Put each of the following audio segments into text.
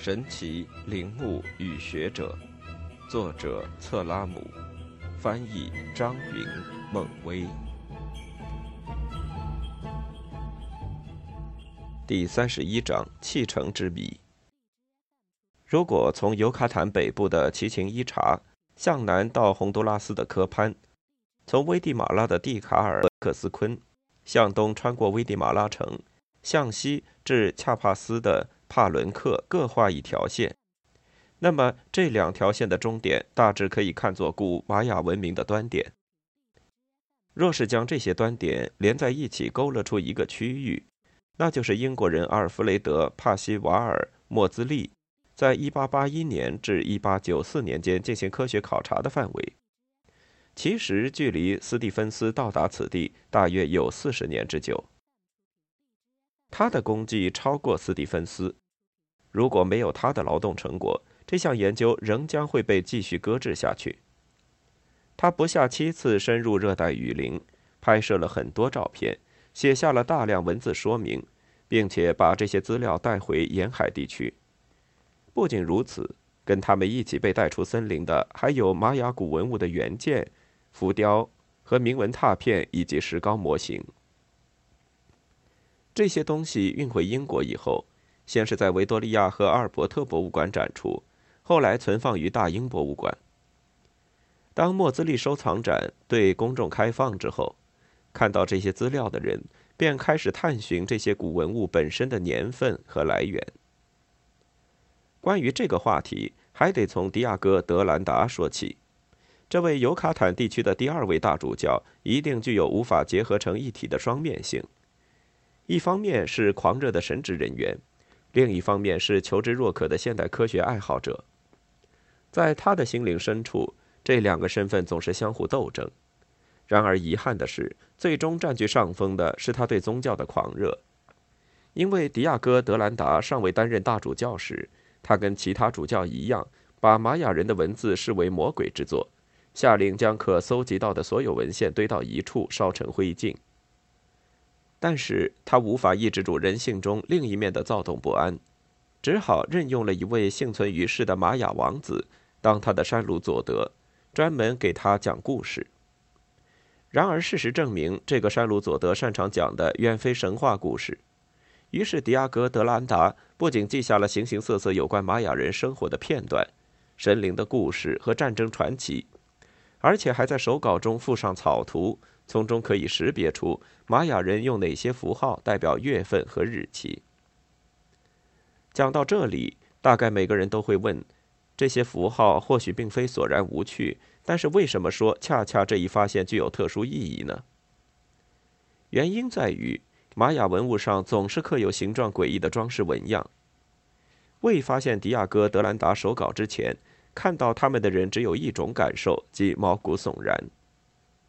神奇陵墓与学者，作者策拉姆，翻译张云、孟威。第三十一章：弃城之谜。如果从尤卡坦北部的奇琴伊查向南到洪都拉斯的科潘，从危地马拉的蒂卡尔克斯昆向东穿过危地马拉城，向西至恰帕斯的。帕伦克各画一条线，那么这两条线的终点大致可以看作古玛雅文明的端点。若是将这些端点连在一起，勾勒出一个区域，那就是英国人阿尔弗雷德·帕西瓦尔·莫兹利在1881年至1894年间进行科学考察的范围。其实距离斯蒂芬斯到达此地大约有四十年之久。他的功绩超过斯蒂芬斯。如果没有他的劳动成果，这项研究仍将会被继续搁置下去。他不下七次深入热带雨林，拍摄了很多照片，写下了大量文字说明，并且把这些资料带回沿海地区。不仅如此，跟他们一起被带出森林的还有玛雅古文物的原件、浮雕和铭文拓片以及石膏模型。这些东西运回英国以后，先是在维多利亚和阿尔伯特博物馆展出，后来存放于大英博物馆。当莫兹利收藏展对公众开放之后，看到这些资料的人便开始探寻这些古文物本身的年份和来源。关于这个话题，还得从迪亚哥·德兰达说起。这位尤卡坦地区的第二位大主教，一定具有无法结合成一体的双面性。一方面是狂热的神职人员，另一方面是求知若渴的现代科学爱好者。在他的心灵深处，这两个身份总是相互斗争。然而遗憾的是，最终占据上风的是他对宗教的狂热。因为迪亚哥·德兰达尚未担任大主教时，他跟其他主教一样，把玛雅人的文字视为魔鬼之作，下令将可搜集到的所有文献堆到一处，烧成灰烬。但是他无法抑制住人性中另一面的躁动不安，只好任用了一位幸存于世的玛雅王子当他的山鲁佐德，专门给他讲故事。然而事实证明，这个山鲁佐德擅长讲的远非神话故事。于是迪亚哥·德兰达不仅记下了形形色色有关玛雅人生活的片段、神灵的故事和战争传奇，而且还在手稿中附上草图。从中可以识别出玛雅人用哪些符号代表月份和日期。讲到这里，大概每个人都会问：这些符号或许并非索然无趣，但是为什么说恰恰这一发现具有特殊意义呢？原因在于，玛雅文物上总是刻有形状诡异的装饰纹样。未发现迪亚哥·德兰达手稿之前，看到他们的人只有一种感受，即毛骨悚然。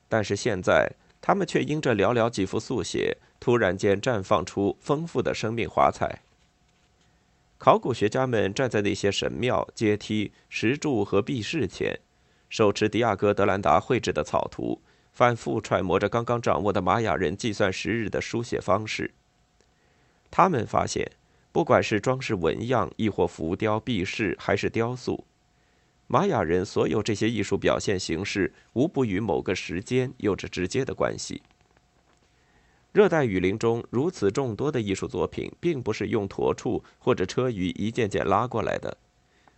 但是现在，他们却因这寥寥几幅速写，突然间绽放出丰富的生命华彩。考古学家们站在那些神庙、阶梯、石柱和壁饰前，手持迪亚哥·德兰达绘制的草图，反复揣摩着刚刚掌握的玛雅人计算时日的书写方式。他们发现，不管是装饰纹样，亦或浮雕、壁饰，还是雕塑。玛雅人所有这些艺术表现形式，无不与某个时间有着直接的关系。热带雨林中如此众多的艺术作品，并不是用驼畜或者车舆一件件拉过来的，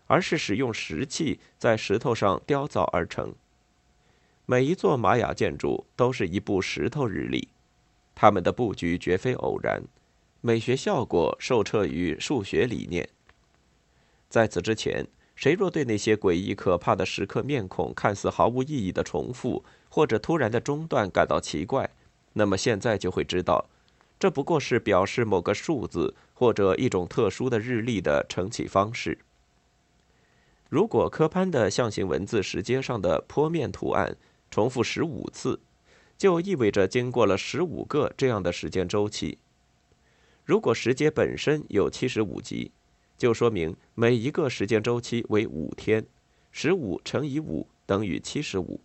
而是使用石器在石头上雕造而成。每一座玛雅建筑都是一部石头日历，它们的布局绝非偶然，美学效果受彻于数学理念。在此之前。谁若对那些诡异可怕的时刻面孔看似毫无意义的重复，或者突然的中断感到奇怪，那么现在就会知道，这不过是表示某个数字或者一种特殊的日历的承起方式。如果科潘的象形文字石阶上的坡面图案重复十五次，就意味着经过了十五个这样的时间周期。如果石阶本身有七十五级。就说明每一个时间周期为五天，十五乘以五等于七十五。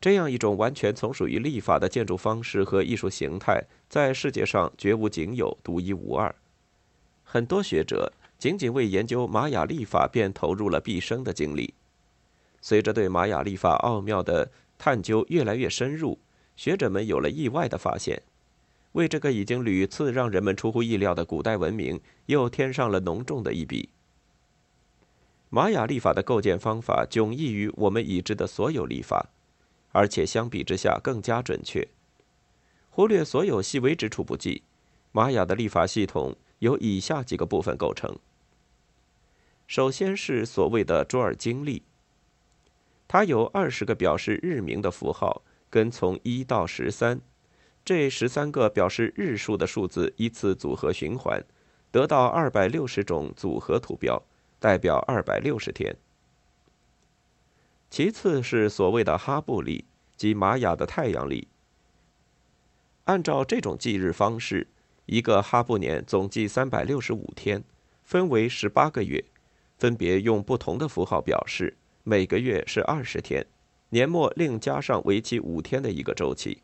这样一种完全从属于历法的建筑方式和艺术形态，在世界上绝无仅有、独一无二。很多学者仅仅为研究玛雅历法便投入了毕生的精力。随着对玛雅历法奥妙的探究越来越深入，学者们有了意外的发现，为这个已经屡次让人们出乎意料的古代文明又添上了浓重的一笔。玛雅历法的构建方法迥异于我们已知的所有历法，而且相比之下更加准确。忽略所有细微之处不计，玛雅的历法系统由以下几个部分构成。首先是所谓的卓尔经历，它有二十个表示日名的符号，跟从一到十三，这十三个表示日数的数字依次组合循环，得到二百六十种组合图标，代表二百六十天。其次是所谓的哈布历，即玛雅的太阳历。按照这种计日方式，一个哈布年总计三百六十五天，分为十八个月。分别用不同的符号表示，每个月是二十天，年末另加上为期五天的一个周期。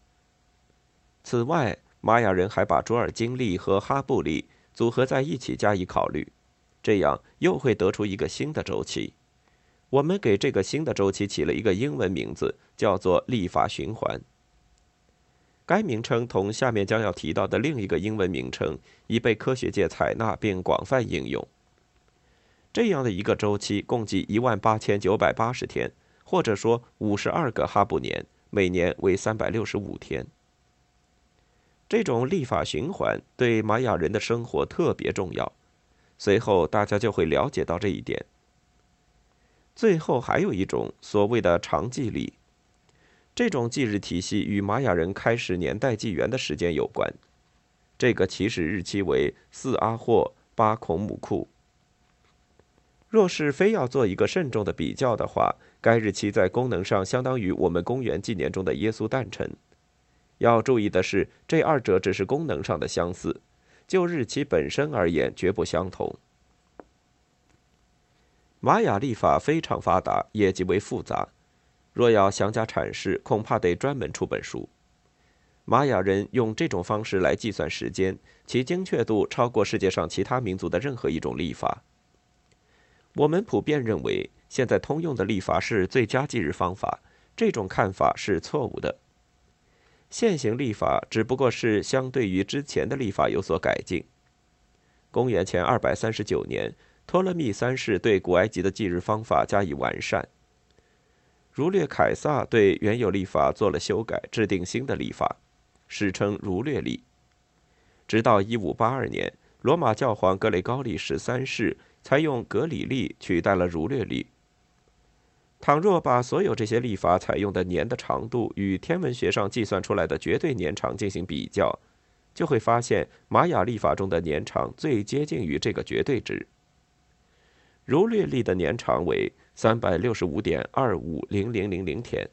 此外，玛雅人还把卓尔金历和哈布历组合在一起加以考虑，这样又会得出一个新的周期。我们给这个新的周期起了一个英文名字，叫做历法循环。该名称同下面将要提到的另一个英文名称已被科学界采纳并广泛应用。这样的一个周期共计一万八千九百八十天，或者说五十二个哈布年，每年为三百六十五天。这种历法循环对玛雅人的生活特别重要，随后大家就会了解到这一点。最后还有一种所谓的长纪历，这种纪日体系与玛雅人开始年代纪元的时间有关，这个起始日期为四阿霍巴孔姆库。若是非要做一个慎重的比较的话，该日期在功能上相当于我们公元纪年中的耶稣诞辰。要注意的是，这二者只是功能上的相似，就日期本身而言绝不相同。玛雅历法非常发达，也极为复杂。若要详加阐释，恐怕得专门出本书。玛雅人用这种方式来计算时间，其精确度超过世界上其他民族的任何一种历法。我们普遍认为，现在通用的历法是最佳计日方法。这种看法是错误的。现行历法只不过是相对于之前的历法有所改进。公元前二百三十九年，托勒密三世对古埃及的计日方法加以完善。儒略凯撒对原有历法做了修改，制定新的历法，史称儒略历。直到一五八二年，罗马教皇格雷高利十三世。才用格里历取代了儒略历。倘若把所有这些历法采用的年的长度与天文学上计算出来的绝对年长进行比较，就会发现玛雅历法中的年长最接近于这个绝对值。儒略历的年长为三百六十五点二五零零零零天，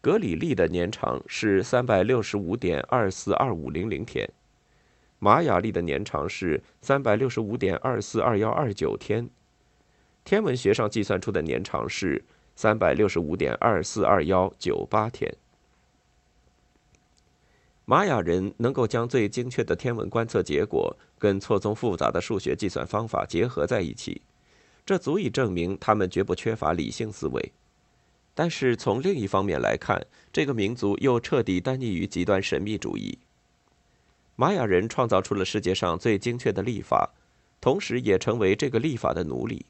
格里历的年长是三百六十五点二四二五零零天。玛雅历的年长是三百六十五点二四二幺二九天，天文学上计算出的年长是三百六十五点二四二幺九八天。玛雅人能够将最精确的天文观测结果跟错综复杂的数学计算方法结合在一起，这足以证明他们绝不缺乏理性思维。但是从另一方面来看，这个民族又彻底单溺于极端神秘主义。玛雅人创造出了世界上最精确的历法，同时也成为这个历法的奴隶。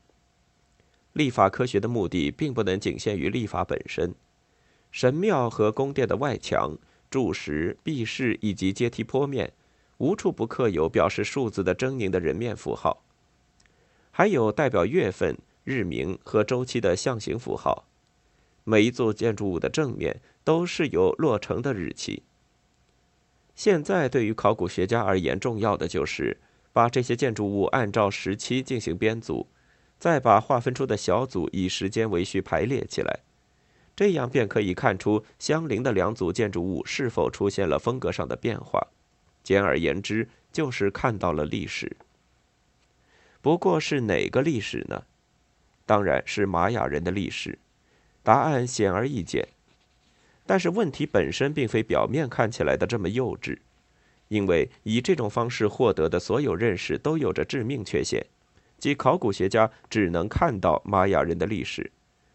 历法科学的目的并不能仅限于历法本身，神庙和宫殿的外墙、柱石、壁饰以及阶梯坡面，无处不刻有表示数字的狰狞的人面符号，还有代表月份、日名和周期的象形符号。每一座建筑物的正面都是有落成的日期。现在对于考古学家而言，重要的就是把这些建筑物按照时期进行编组，再把划分出的小组以时间为序排列起来，这样便可以看出相邻的两组建筑物是否出现了风格上的变化。简而言之，就是看到了历史。不过是哪个历史呢？当然是玛雅人的历史。答案显而易见。但是问题本身并非表面看起来的这么幼稚，因为以这种方式获得的所有认识都有着致命缺陷，即考古学家只能看到玛雅人的历史。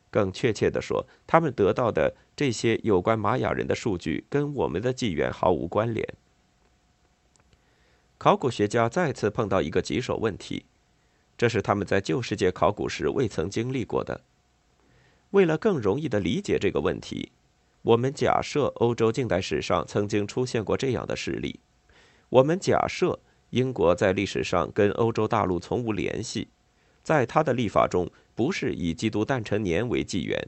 更确切地说，他们得到的这些有关玛雅人的数据跟我们的纪元毫无关联。考古学家再次碰到一个棘手问题，这是他们在旧世界考古时未曾经历过的。为了更容易地理解这个问题，我们假设欧洲近代史上曾经出现过这样的事例：我们假设英国在历史上跟欧洲大陆从无联系，在他的历法中不是以基督诞辰年为纪元，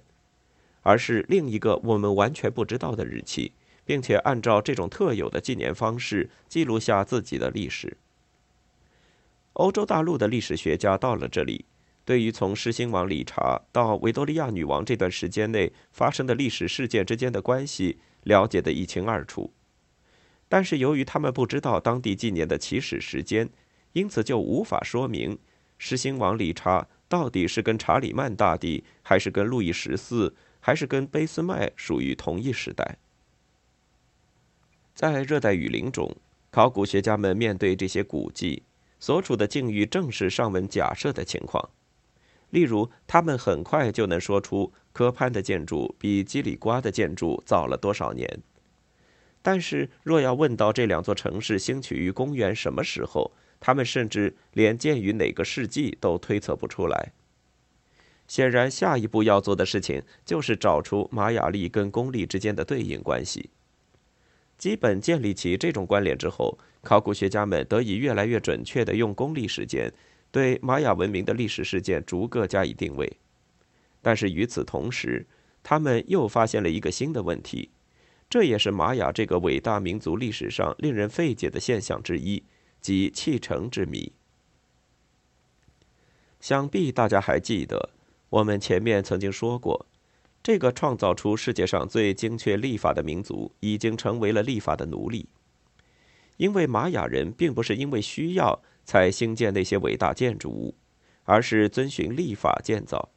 而是另一个我们完全不知道的日期。并且按照这种特有的纪年方式记录下自己的历史。欧洲大陆的历史学家到了这里，对于从狮心王理查到维多利亚女王这段时间内发生的历史事件之间的关系了解得一清二楚。但是由于他们不知道当地纪年的起始时间，因此就无法说明狮心王理查到底是跟查理曼大帝，还是跟路易十四，还是跟卑斯麦属于同一时代。在热带雨林中，考古学家们面对这些古迹所处的境遇，正是上文假设的情况。例如，他们很快就能说出科潘的建筑比基里瓜的建筑早了多少年。但是，若要问到这两座城市兴起于公元什么时候，他们甚至连建于哪个世纪都推测不出来。显然，下一步要做的事情就是找出玛雅历跟公历之间的对应关系。基本建立起这种关联之后，考古学家们得以越来越准确地用公历时间对玛雅文明的历史事件逐个加以定位。但是与此同时，他们又发现了一个新的问题，这也是玛雅这个伟大民族历史上令人费解的现象之一，即弃城之谜。想必大家还记得，我们前面曾经说过。这个创造出世界上最精确历法的民族，已经成为了历法的奴隶。因为玛雅人并不是因为需要才兴建那些伟大建筑物，而是遵循历法建造。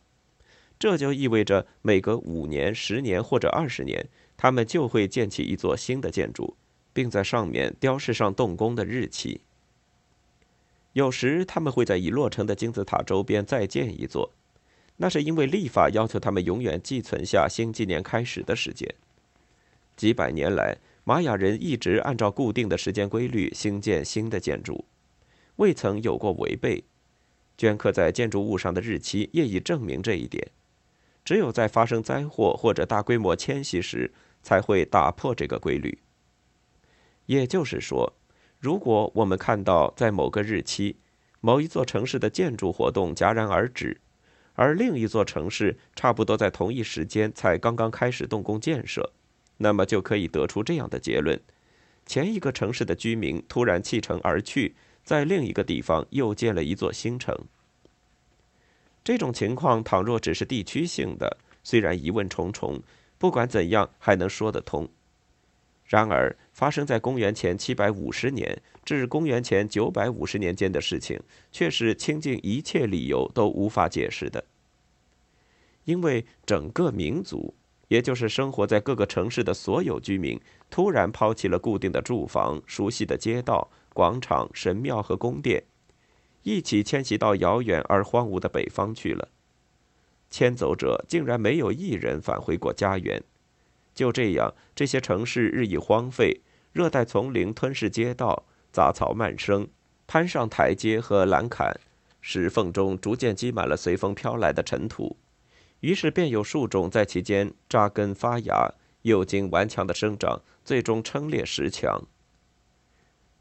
这就意味着每隔五年、十年或者二十年，他们就会建起一座新的建筑，并在上面雕饰上动工的日期。有时，他们会在已落成的金字塔周边再建一座。那是因为立法要求他们永远寄存下新纪年开始的时间。几百年来，玛雅人一直按照固定的时间规律兴建新的建筑，未曾有过违背。镌刻在建筑物上的日期业已证明这一点。只有在发生灾祸或者大规模迁徙时，才会打破这个规律。也就是说，如果我们看到在某个日期，某一座城市的建筑活动戛然而止，而另一座城市差不多在同一时间才刚刚开始动工建设，那么就可以得出这样的结论：前一个城市的居民突然弃城而去，在另一个地方又建了一座新城。这种情况倘若只是地区性的，虽然疑问重重，不管怎样还能说得通。然而，发生在公元前七百五十年至公元前九百五十年间的事情，却是倾尽一切理由都无法解释的。因为整个民族，也就是生活在各个城市的所有居民，突然抛弃了固定的住房、熟悉的街道、广场、神庙和宫殿，一起迁徙到遥远而荒芜的北方去了。迁走者竟然没有一人返回过家园。就这样，这些城市日益荒废，热带丛林吞噬街道，杂草漫生，攀上台阶和栏杆，石缝中逐渐积满了随风飘来的尘土，于是便有树种在其间扎根发芽，又经顽强的生长，最终撑裂石墙。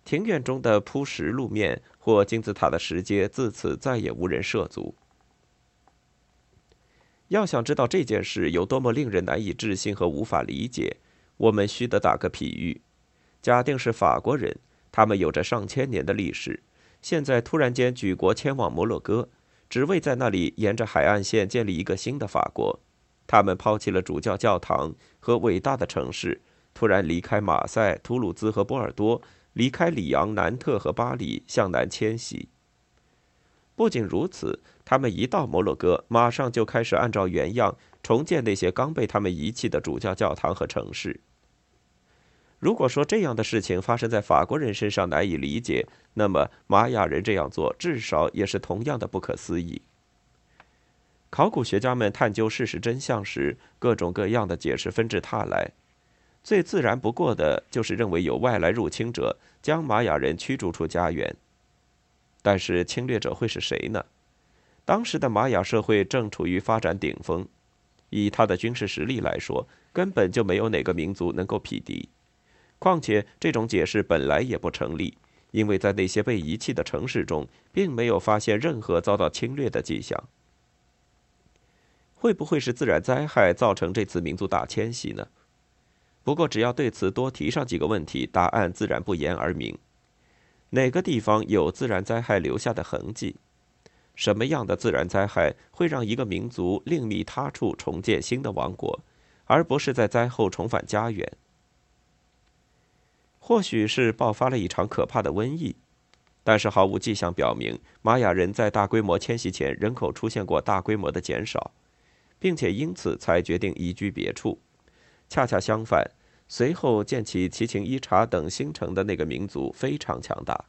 庭院中的铺石路面或金字塔的石阶，自此再也无人涉足。要想知道这件事有多么令人难以置信和无法理解，我们须得打个比喻：假定是法国人，他们有着上千年的历史，现在突然间举国迁往摩洛哥，只为在那里沿着海岸线建立一个新的法国。他们抛弃了主教教堂和伟大的城市，突然离开马赛、图鲁兹和波尔多，离开里昂、南特和巴黎，向南迁徙。不仅如此，他们一到摩洛哥，马上就开始按照原样重建那些刚被他们遗弃的主教教堂和城市。如果说这样的事情发生在法国人身上难以理解，那么玛雅人这样做至少也是同样的不可思议。考古学家们探究事实真相时，各种各样的解释纷至沓来。最自然不过的就是认为有外来入侵者将玛雅人驱逐出家园。但是侵略者会是谁呢？当时的玛雅社会正处于发展顶峰，以他的军事实力来说，根本就没有哪个民族能够匹敌。况且这种解释本来也不成立，因为在那些被遗弃的城市中，并没有发现任何遭到侵略的迹象。会不会是自然灾害造成这次民族大迁徙呢？不过，只要对此多提上几个问题，答案自然不言而明。哪个地方有自然灾害留下的痕迹？什么样的自然灾害会让一个民族另觅他处重建新的王国，而不是在灾后重返家园？或许是爆发了一场可怕的瘟疫，但是毫无迹象表明玛雅人在大规模迁徙前人口出现过大规模的减少。并且因此才决定移居别处。恰恰相反，随后建起奇琴伊察等新城的那个民族非常强大。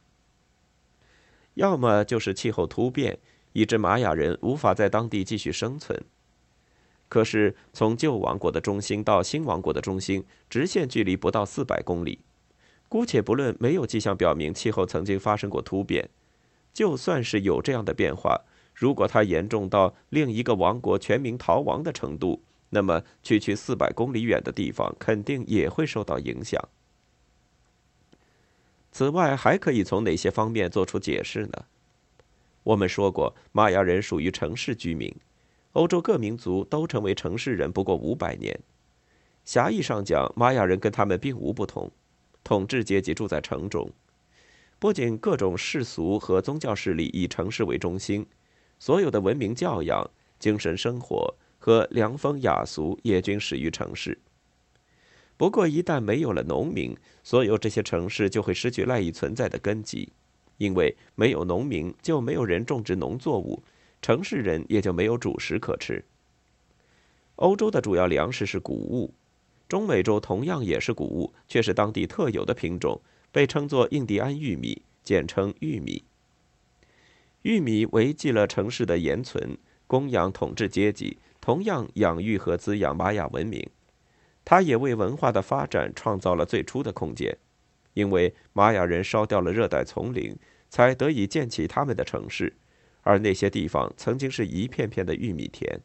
要么就是气候突变，以致玛雅人无法在当地继续生存。可是从旧王国的中心到新王国的中心，直线距离不到四百公里。姑且不论没有迹象表明气候曾经发生过突变，就算是有这样的变化。如果它严重到另一个王国全民逃亡的程度，那么区区四百公里远的地方肯定也会受到影响。此外，还可以从哪些方面做出解释呢？我们说过，玛雅人属于城市居民，欧洲各民族都成为城市人不过五百年。狭义上讲，玛雅人跟他们并无不同，统治阶级住在城中，不仅各种世俗和宗教势力以城市为中心。所有的文明教养、精神生活和凉风雅俗也均始于城市。不过，一旦没有了农民，所有这些城市就会失去赖以存在的根基，因为没有农民，就没有人种植农作物，城市人也就没有主食可吃。欧洲的主要粮食是谷物，中美洲同样也是谷物，却是当地特有的品种，被称作印第安玉米，简称玉米。玉米维系了城市的延存，供养统治阶级，同样养育和滋养玛雅文明。它也为文化的发展创造了最初的空间，因为玛雅人烧掉了热带丛林，才得以建起他们的城市，而那些地方曾经是一片片的玉米田。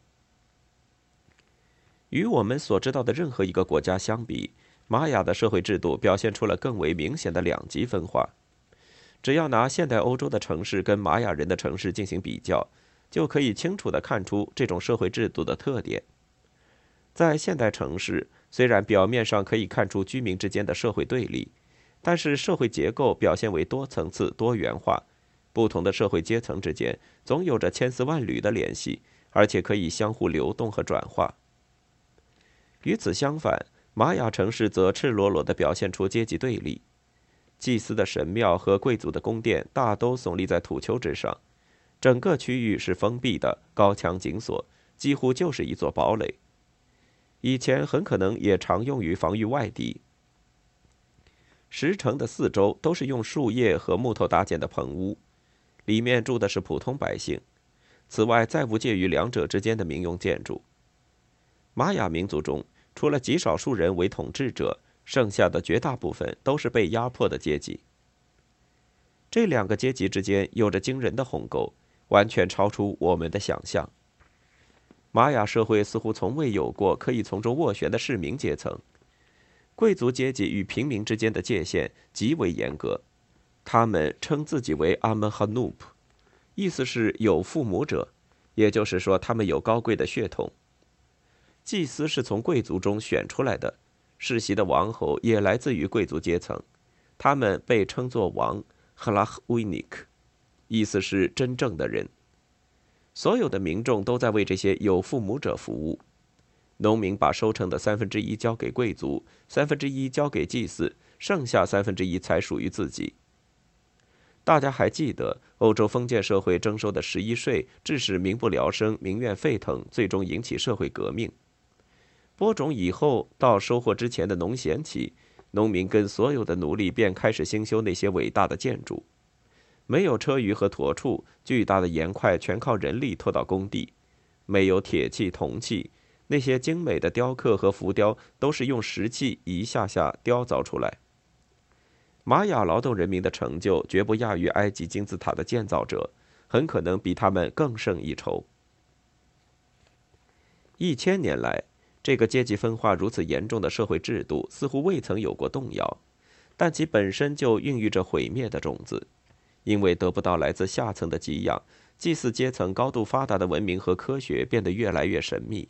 与我们所知道的任何一个国家相比，玛雅的社会制度表现出了更为明显的两极分化。只要拿现代欧洲的城市跟玛雅人的城市进行比较，就可以清楚地看出这种社会制度的特点。在现代城市，虽然表面上可以看出居民之间的社会对立，但是社会结构表现为多层次、多元化，不同的社会阶层之间总有着千丝万缕的联系，而且可以相互流动和转化。与此相反，玛雅城市则赤裸裸地表现出阶级对立。祭司的神庙和贵族的宫殿大都耸立在土丘之上，整个区域是封闭的，高墙紧锁，几乎就是一座堡垒。以前很可能也常用于防御外敌。石城的四周都是用树叶和木头搭建的棚屋，里面住的是普通百姓。此外，再无介于两者之间的民用建筑。玛雅民族中，除了极少数人为统治者。剩下的绝大部分都是被压迫的阶级。这两个阶级之间有着惊人的鸿沟，完全超出我们的想象。玛雅社会似乎从未有过可以从中斡旋的市民阶层，贵族阶级与平民之间的界限极为严格。他们称自己为阿门哈努普，意思是有父母者，也就是说他们有高贵的血统。祭司是从贵族中选出来的。世袭的王侯也来自于贵族阶层，他们被称作王 h l a c h w i n i k 意思是真正的人。所有的民众都在为这些有父母者服务。农民把收成的三分之一交给贵族，三分之一交给祭祀，剩下三分之一才属于自己。大家还记得欧洲封建社会征收的十一税，致使民不聊生、民怨沸腾，最终引起社会革命。播种以后到收获之前的农闲期，农民跟所有的奴隶便开始兴修那些伟大的建筑。没有车舆和驮畜，巨大的盐块全靠人力拖到工地；没有铁器、铜器，那些精美的雕刻和浮雕都是用石器一下下雕凿出来。玛雅劳动人民的成就绝不亚于埃及金字塔的建造者，很可能比他们更胜一筹。一千年来，这个阶级分化如此严重的社会制度似乎未曾有过动摇，但其本身就孕育着毁灭的种子。因为得不到来自下层的给养，祭祀阶层高度发达的文明和科学变得越来越神秘，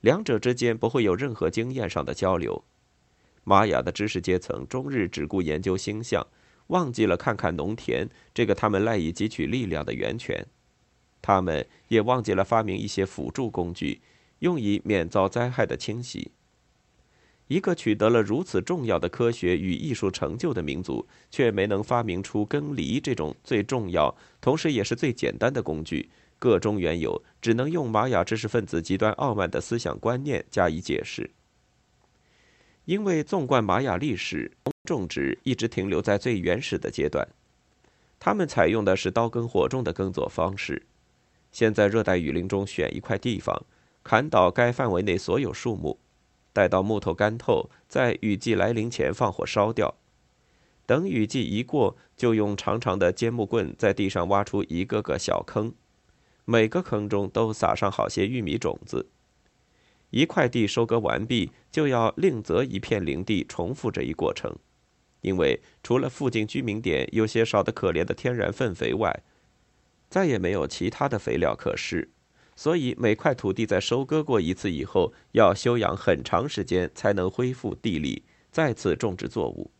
两者之间不会有任何经验上的交流。玛雅的知识阶层终日只顾研究星象，忘记了看看农田这个他们赖以汲取力量的源泉。他们也忘记了发明一些辅助工具，用以免遭灾害的侵袭。一个取得了如此重要的科学与艺术成就的民族，却没能发明出耕犁这种最重要，同时也是最简单的工具。各中缘由，只能用玛雅知识分子极端傲慢的思想观念加以解释。因为纵观玛雅历史，种植一直停留在最原始的阶段，他们采用的是刀耕火种的耕作方式。先在热带雨林中选一块地方，砍倒该范围内所有树木。待到木头干透，在雨季来临前放火烧掉。等雨季一过，就用长长的尖木棍在地上挖出一个个小坑，每个坑中都撒上好些玉米种子。一块地收割完毕，就要另择一片林地，重复这一过程。因为除了附近居民点有些少得可怜的天然粪肥外，再也没有其他的肥料可施。所以，每块土地在收割过一次以后，要休养很长时间才能恢复地力，再次种植作物。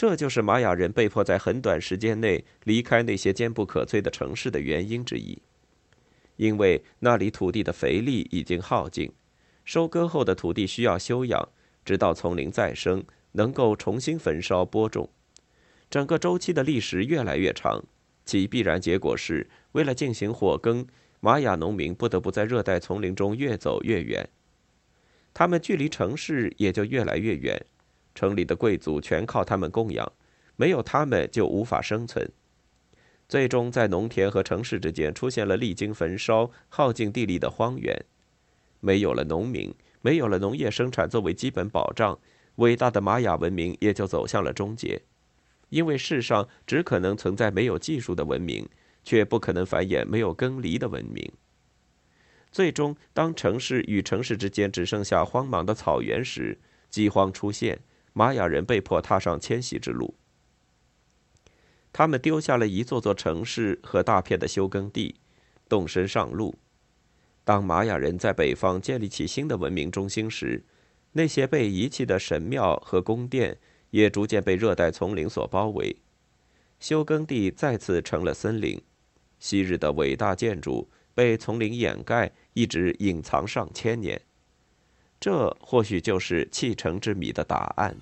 这就是玛雅人被迫在很短时间内离开那些坚不可摧的城市的原因之一，因为那里土地的肥力已经耗尽，收割后的土地需要休养，直到丛林再生，能够重新焚烧播种。整个周期的历时越来越长，其必然结果是为了进行火耕。玛雅农民不得不在热带丛林中越走越远，他们距离城市也就越来越远。城里的贵族全靠他们供养，没有他们就无法生存。最终，在农田和城市之间出现了历经焚烧、耗尽地力的荒原。没有了农民，没有了农业生产作为基本保障，伟大的玛雅文明也就走向了终结。因为世上只可能存在没有技术的文明。却不可能繁衍没有耕犁的文明。最终，当城市与城市之间只剩下荒茫的草原时，饥荒出现，玛雅人被迫踏上迁徙之路。他们丢下了一座座城市和大片的休耕地，动身上路。当玛雅人在北方建立起新的文明中心时，那些被遗弃的神庙和宫殿也逐渐被热带丛林所包围，休耕地再次成了森林。昔日的伟大建筑被丛林掩盖，一直隐藏上千年。这或许就是弃城之谜的答案。